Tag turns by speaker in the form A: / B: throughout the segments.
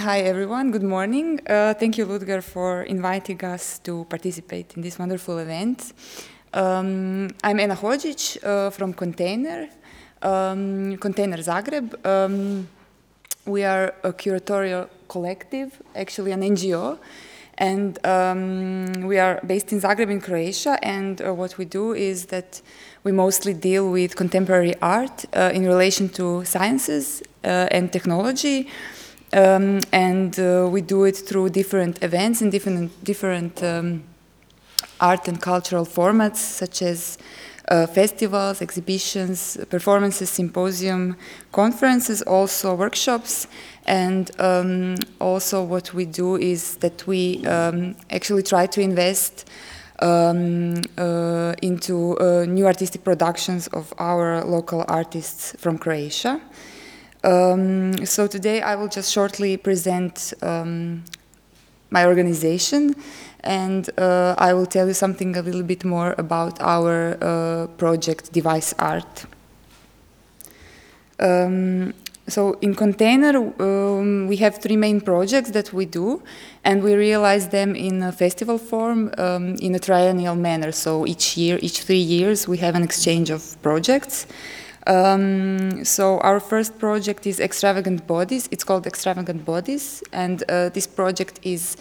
A: hi everyone, good morning. Uh, thank you, Ludger, for inviting us to participate in this wonderful event. Um, I'm Ena Hodžić uh, from Container, um, Container Zagreb. Um, we are a curatorial collective, actually an NGO, and um, we are based in Zagreb in Croatia. And uh, what we do is that we mostly deal with contemporary art uh, in relation to sciences uh, and technology. Um, and uh, we do it through different events and different different um, art and cultural formats, such as uh, festivals, exhibitions, performances, symposium, conferences, also workshops, and um, also what we do is that we um, actually try to invest um, uh, into uh, new artistic productions of our local artists from Croatia. Um, so today I will just shortly present um, my organization and uh, I will tell you something a little bit more about our uh, project Device Art. Um, so in Container, um, we have three main projects that we do, and we realize them in a festival form um, in a triennial manner. So each year, each three years, we have an exchange of projects. Um, so our first project is Extravagant Bodies. It's called Extravagant Bodies, and uh, this project is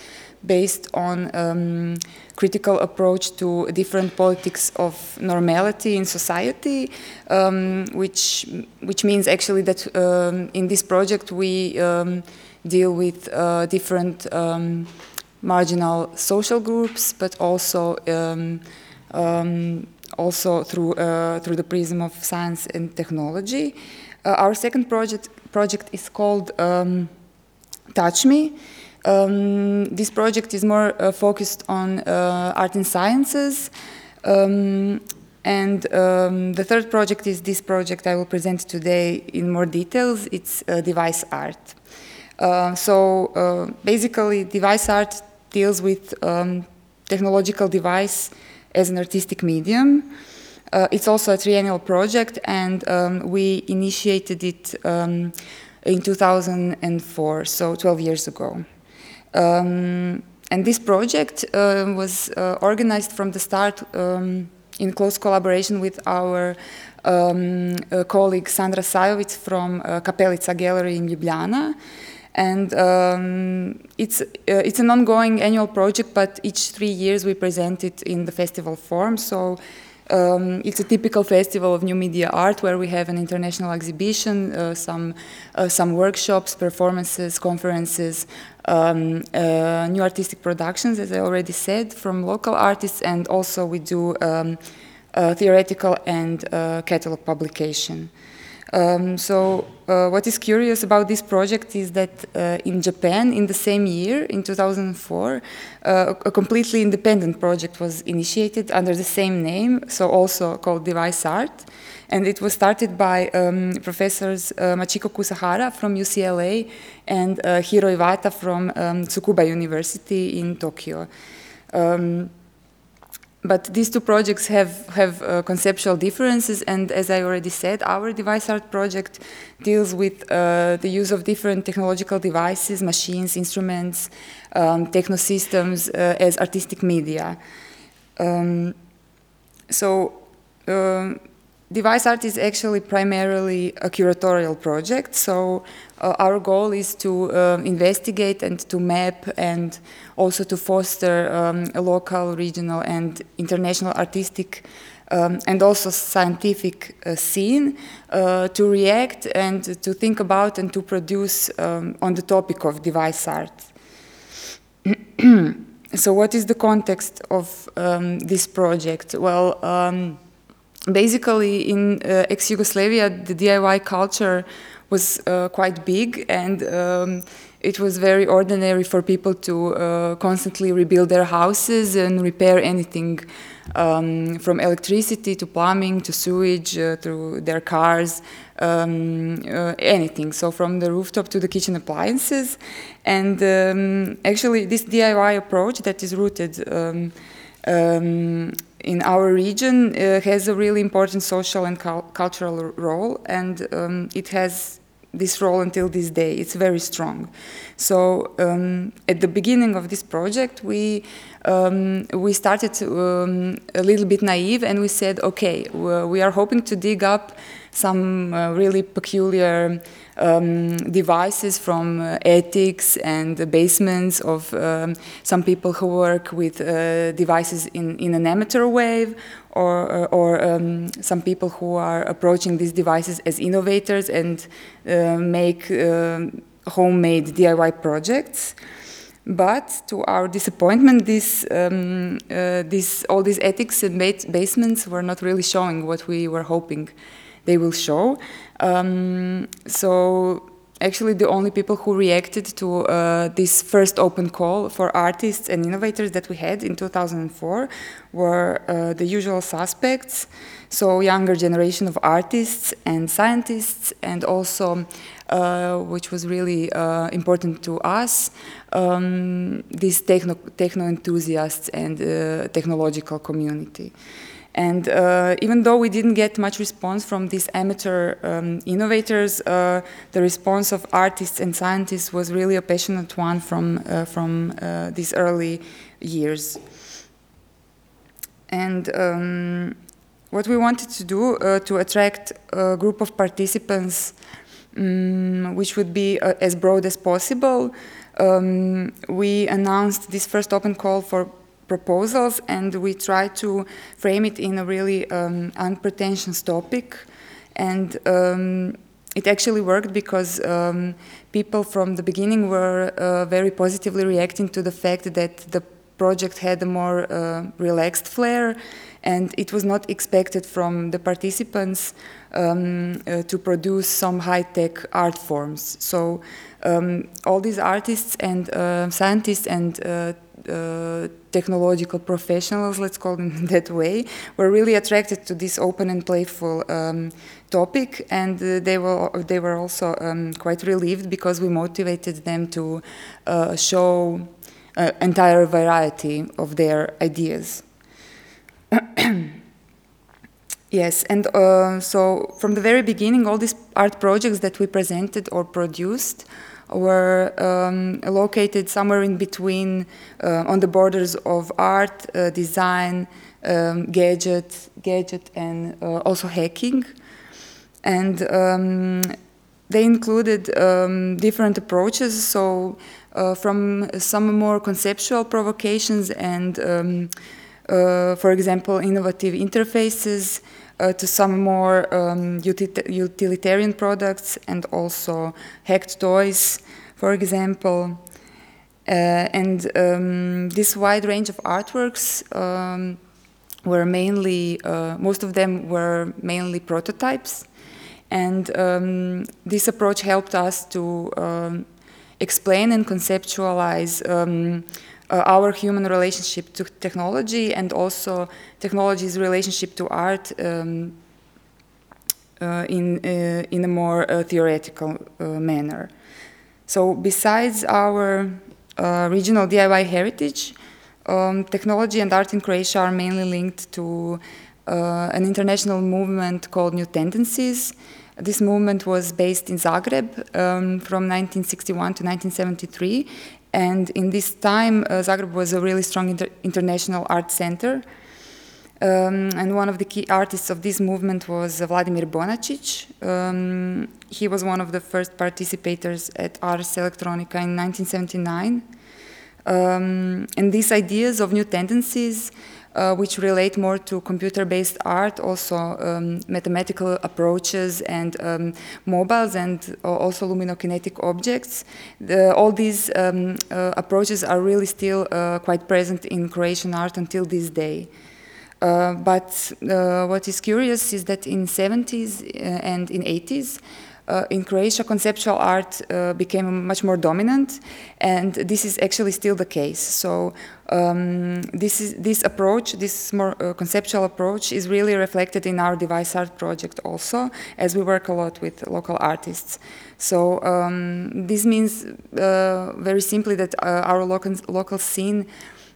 A: based on um, critical approach to different politics of normality in society, um, which which means actually that um, in this project we um, deal with uh, different um, marginal social groups, but also also through uh, through the prism of science and technology. Uh, our second project project is called Touch Me. Um, this project is more uh, focused on art and sciences. Um, and um, the third project is this project I will present today in more details. It's uh, device art. Uh, so uh, basically, device art deals with um, technological device as an artistic medium. Uh, it's also a triennial project, and um, we initiated it um, in 2004, so 12 years ago. Um, and this project uh, was uh, organized from the start um, in close collaboration with our um, uh, colleague Sandra Sajovic from uh, Kapelica Gallery in Ljubljana. And um, it's, uh, it's an ongoing annual project, but each three years we present it in the festival form. So um, it's a typical festival of new media art where we have an international exhibition, uh, some, uh, some workshops, performances, conferences, um, uh, new artistic productions, as I already said, from local artists, and also we do um, theoretical and uh, catalog publication. Um, so uh, what is curious about this project is that uh, in Japan, in the same year, in 2004, uh, a completely independent project was initiated under the same name, so also called Device Art. And it was started by um, professors uh, Machiko Kusahara from UCLA and uh, Hiro Iwata from um, Tsukuba University in Tokyo. Um, but these two projects have, have uh, conceptual differences, and as I already said, our device art project deals with uh, the use of different technological devices, machines, instruments, um, techno systems uh, as artistic media. Um, so, um, device art is actually primarily a curatorial project, so uh, our goal is to um, investigate and to map and also to foster um, a local, regional and international artistic um, and also scientific uh, scene uh, to react and to think about and to produce um, on the topic of device art. so what is the context of um, this project? Well, um, basically in uh, ex-Yugoslavia, the DIY culture was uh, quite big and um, it was very ordinary for people to uh, constantly rebuild their houses and repair anything um, from electricity to plumbing to sewage uh, to their cars, um, uh, anything. So from the rooftop to the kitchen appliances. And um, actually this DIY approach that is rooted um, um, in our region uh, has a really important social and cultural role and um, it has this role until this day. It's very strong. So um, at the beginning of this project, we um, we started um, a little bit naive and we said, okay, we are hoping to dig up some uh, really peculiar um, devices from uh, attics and the basements of um, some people who work with uh, devices in, in an amateur wave or, uh, or um, some people who are approaching these devices as innovators and uh, make um, homemade DIY projects. But to our disappointment, this, um, uh, this, all these attics and basements were not really showing what we were hoping they will show. Um, so actually the only people who reacted to uh, this first open call for artists and innovators that we had in 2004 were uh, the usual suspects, so younger generation of artists and scientists, and also, uh, which was really uh, important to us, um, these techno, techno enthusiasts and uh, technological community. And uh, even though we didn't get much response from these amateur um, innovators, uh, the response of artists and scientists was really a passionate one from, uh, from uh, these early years. And um, what we wanted to do uh, to attract a group of participants um, which would be uh, as broad as possible, um, we announced this first open call for proposals and we try to frame it in a really um, unpretentious topic and um, it actually worked because um, people from the beginning were uh, very positively reacting to the fact that the project had a more uh, relaxed flair and it was not expected from the participants um, uh, to produce some high-tech art forms. So um, all these artists and uh, scientists and uh, technological professionals, let's call them that way, were really attracted to this open and playful um, topic, and uh, they were they were also um, quite relieved because we motivated them to uh, show uh, entire variety of their ideas. yes, and uh, so from the very beginning, all these art projects that we presented or produced were um, located somewhere in between uh, on the borders of art, uh, design, um, gadget, gadget, and uh, also hacking. And um, they included um, different approaches. So, uh, from some more conceptual provocations and, um, uh, for example, innovative interfaces uh, to some more um, utilitarian products and also hacked toys, for example. Uh, and um, this wide range of artworks um, were mainly, uh, most of them were mainly prototypes. And um, this approach helped us to um, explain and conceptualize um, uh, our human relationship to technology and also technology's relationship to art um, uh, in, uh, in a more uh, theoretical uh, manner. So besides our uh, regional DIY heritage, um, technology and art in Croatia are mainly linked to an international movement called New Tendencies, this movement was based in Zagreb um, from 1961 to 1973, and in this time, uh, Zagreb was a really strong inter international art center. Um, and one of the key artists of this movement was Vladimir Bonacic. Um, he was one of the first participators at Ars Electronica in 1979. Um, and these ideas of new tendencies uh, which relate more to computer-based art, also um, mathematical approaches and um, mobiles and also luminokinetic objects. The, all these um, uh, approaches are really still uh, quite present in Croatian art until this day. Uh, but uh, what is curious is that in 70s uh, and in 80s, uh, in Croatia, conceptual art uh, became much more dominant, and this is actually still the case. So um, this is this approach, this more uh, conceptual approach, is really reflected in our device art project also, as we work a lot with local artists. So um, this means uh, very simply that uh, our local local scene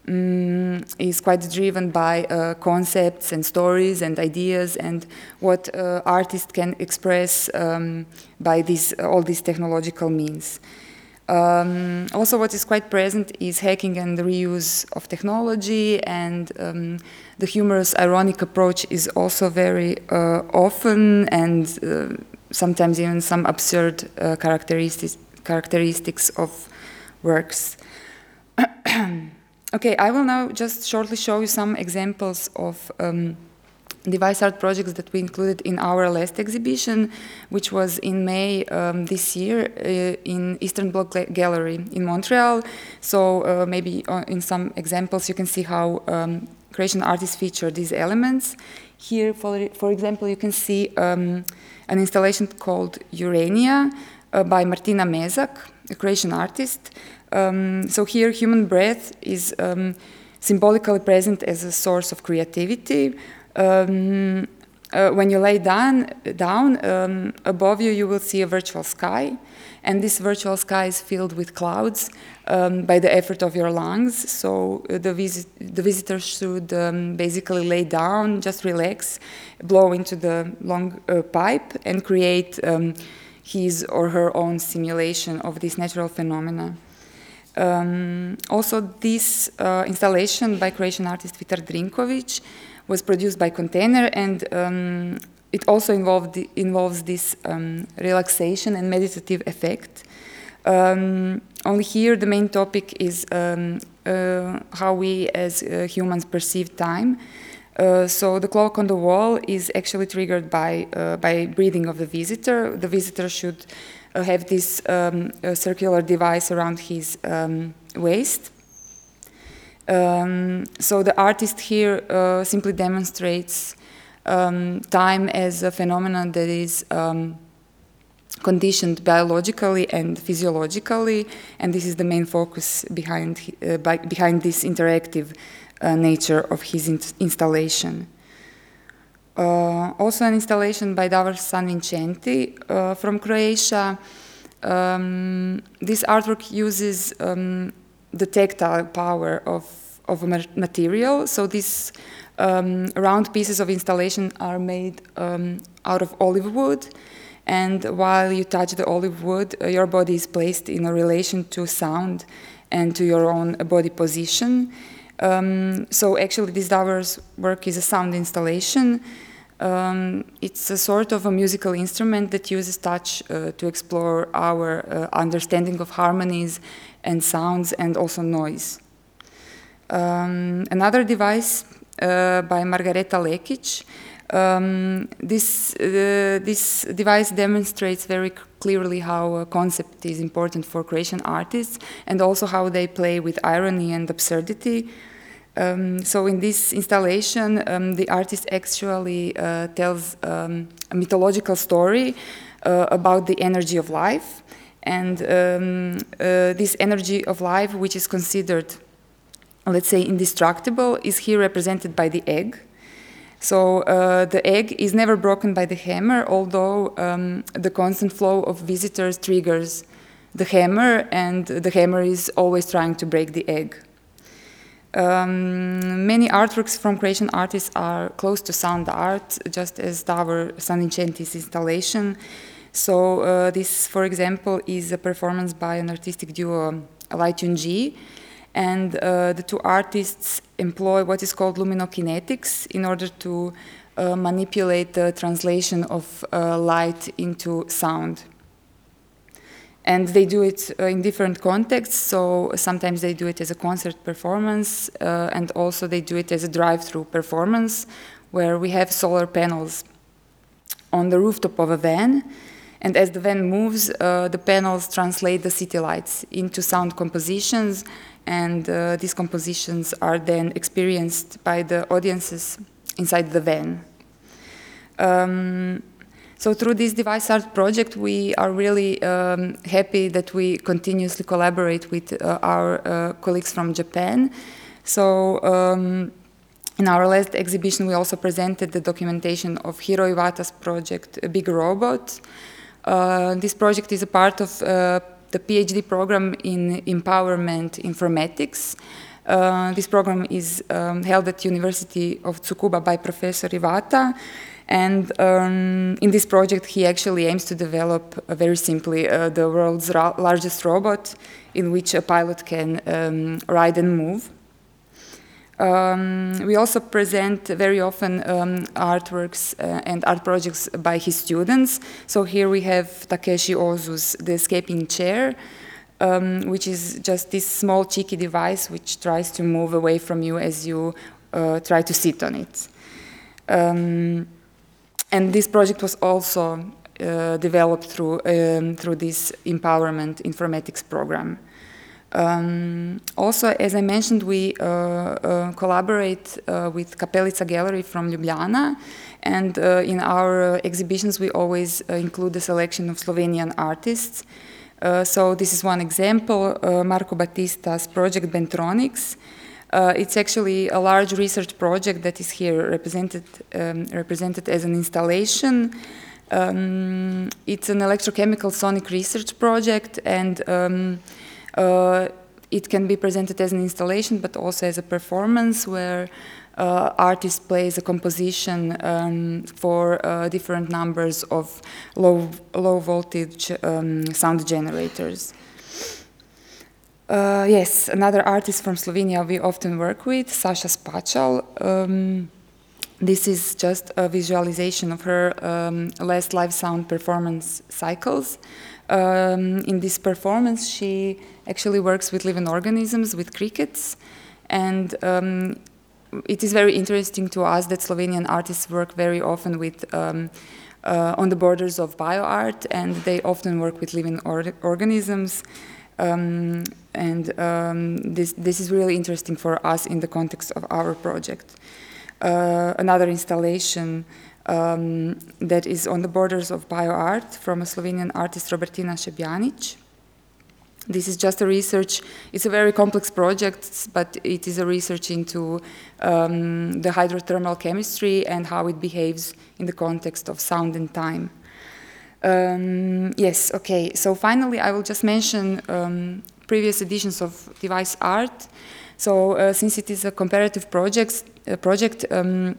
A: um, is quite driven by uh, concepts and stories and ideas and what uh, artists can express um, by these, all these technological means. Um, also, what is quite present is hacking and reuse of technology, and um, the humorous, ironic approach is also very uh, often, and uh, sometimes even some absurd uh, characteristics characteristics of works. okay, I will now just shortly show you some examples of. Um, device art projects that we included in our last exhibition, which was in May um, this year uh, in Eastern Bloc Gallery in Montreal. So uh, maybe uh, in some examples you can see how um, Croatian artists feature these elements. Here, for, for example, you can see um, an installation called Urania uh, by Martina Mezak, a Croatian artist. Um, so here, human breath is um, symbolically present as a source of creativity. Um, uh, when you lay down, down um, above you, you will see a virtual sky, and this virtual sky is filled with clouds um, by the effort of your lungs. So uh, the, the visitor should um, basically lay down, just relax, blow into the long uh, pipe, and create his or her own simulation of this natural phenomena. Um, also, this uh, installation by Croatian artist Vitar Drinkovic was produced by Container, and um, it also involved involves this um, relaxation and meditative effect. Um, only here, the main topic is um, uh, how we as uh, humans perceive time. Uh, so the clock on the wall is actually triggered by uh, by breathing of the visitor. The visitor should have this um, circular device around his um, waist, um, so the artist here uh, simply demonstrates um, time as a phenomenon that is um, conditioned biologically and physiologically, and this is the main focus behind uh, by, behind this interactive uh, nature of his in installation. Uh, also, an installation by Davor Sanvincenti uh, from Croatia. Um, this artwork uses um, the tactile power of, of a material. So these um, round pieces of installation are made um, out of olive wood. And while you touch the olive wood, uh, your body is placed in a relation to sound and to your own body position. Um, so actually, this Davor's work is a sound installation. Um, it's a sort of a musical instrument that uses touch uh, to explore our uh, understanding of harmonies and sounds and also noise. Um, another device uh, by Margareta Lekic. Um, this, uh, this device demonstrates very clearly how a concept is important for Croatian artists and also how they play with irony and absurdity. Um, so in this installation, um, the artist actually uh, tells um, a mythological story uh, about the energy of life and um, uh, this energy of life, which is considered, let's say, indestructible, is here represented by the egg. So uh, the egg is never broken by the hammer, although um, the constant flow of visitors triggers the hammer, and the hammer is always trying to break the egg. Um, many artworks from Croatian artists are close to sound art, just as Davor Sanvincenti's installation. So uh, this, for example, is a performance by an artistic duo, Light G, and uh, the two artists employ what is called luminokinetics in order to uh, manipulate the translation of uh, light into sound. And they do it uh, in different contexts. So sometimes they do it as a concert performance, uh, and also they do it as a drive-through performance, where we have solar panels on the rooftop of a van, and as the van moves, uh, the panels translate the city lights into sound compositions, and uh, these compositions are then experienced by the audiences inside the van. Um, so through this device art project, we are really um, happy that we continuously collaborate with uh, our uh, colleagues from Japan. So um, in our last exhibition, we also presented the documentation of Hiro Iwata's project, a Big Robot, uh, this project is a part of uh, the PhD program in empowerment informatics. Uh, this program is um, held at University of Tsukuba by Professor Iwata. And um, in this project, he actually aims to develop, uh, very simply, uh, the world's largest robot in which a pilot can um, ride and move. Um, we also present very often um, artworks uh, and art projects by his students. So here we have Takeshi Ozu's The Escaping Chair, um, which is just this small cheeky device which tries to move away from you as you uh, try to sit on it. Um, and this project was also uh, developed through, um, through this empowerment informatics program. Um, also, as I mentioned, we uh, uh, collaborate uh, with Kapelica Gallery from Ljubljana, and uh, in our exhibitions we always uh, include a selection of Slovenian artists. Uh, so this is one example, Marko Batista's project Bentronics. it's actually a large research project that is here represented, um, represented as an installation. Um, it's an electrochemical sonic research project and um, uh, it can be presented as an installation, but also as a performance where uh, artist plays a composition um, for uh, different numbers of low, low voltage um, sound generators. Uh, yes, another artist from Slovenia we often work with, Saša Spačal. Um, this is just a visualization of her um, last live sound performance cycles. Um, in this performance, she actually works with living organisms, with crickets, and um, it is very interesting to us that Slovenian artists work very often with um, uh, on the borders of bioart, and they often work with living or organisms. Um, and um, this, this is really interesting for us in the context of our project. Uh, another installation um, that is on the borders of bioart from a Slovenian artist, Robertina Šebjanić. This is just a research, it's a very complex project, but it is a research into um, the hydrothermal chemistry and how it behaves in the context of sound and time. Um, yes, okay, so finally I will just mention um, previous editions of device art. So uh, since it is a comparative project, uh, project um,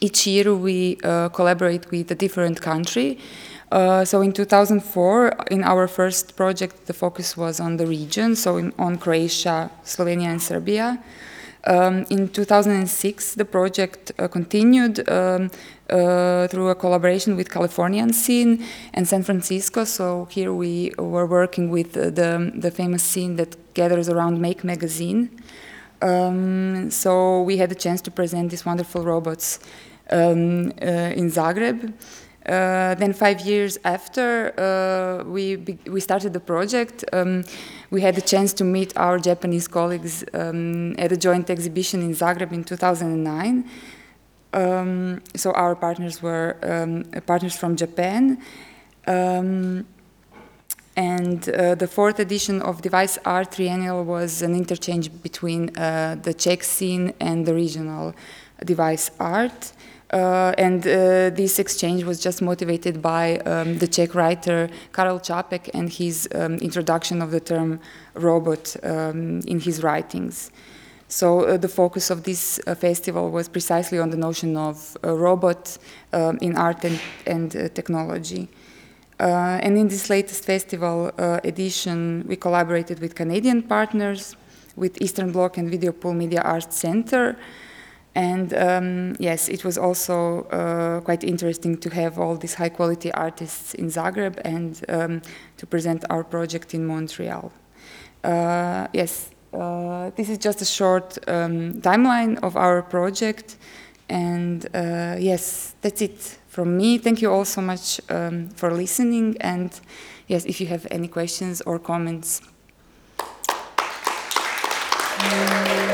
A: each year we uh, collaborate with a different country. Uh, so in 2004, in our first project, the focus was on the region, so in, on Croatia, Slovenia, and Serbia. Um, in 2006, the project uh, continued um, uh, through a collaboration with Californian scene and San Francisco. So here we were working with the, the famous scene that gathers around Make magazine. Um, so we had a chance to present these wonderful robots um, uh, in Zagreb. Uh, then five years after uh, we we started the project, um, we had a chance to meet our Japanese colleagues um, at a joint exhibition in Zagreb in 2009. Um, so our partners were um, partners from Japan. And uh, the fourth edition of Device Art Triennial was an interchange between uh, the Czech scene and the regional device art. Uh, and uh, this exchange was just motivated by um, the Czech writer Karel Čapek and his um, introduction of the term robot um, in his writings. So uh, the focus of this uh, festival was precisely on the notion of robot um, in art and, and technology. Uh, and in this latest festival edition, we collaborated with Canadian partners, with Eastern Bloc and Video Pool Media Arts Center, and um, yes, it was also uh, quite interesting to have all these high quality artists in Zagreb and um, to present our project in Montreal. Uh, yes, uh, this is just a short um, timeline of our project. And uh, yes, that's it from me. Thank you all so much um, for listening. And yes, if you have any questions or comments. Mm.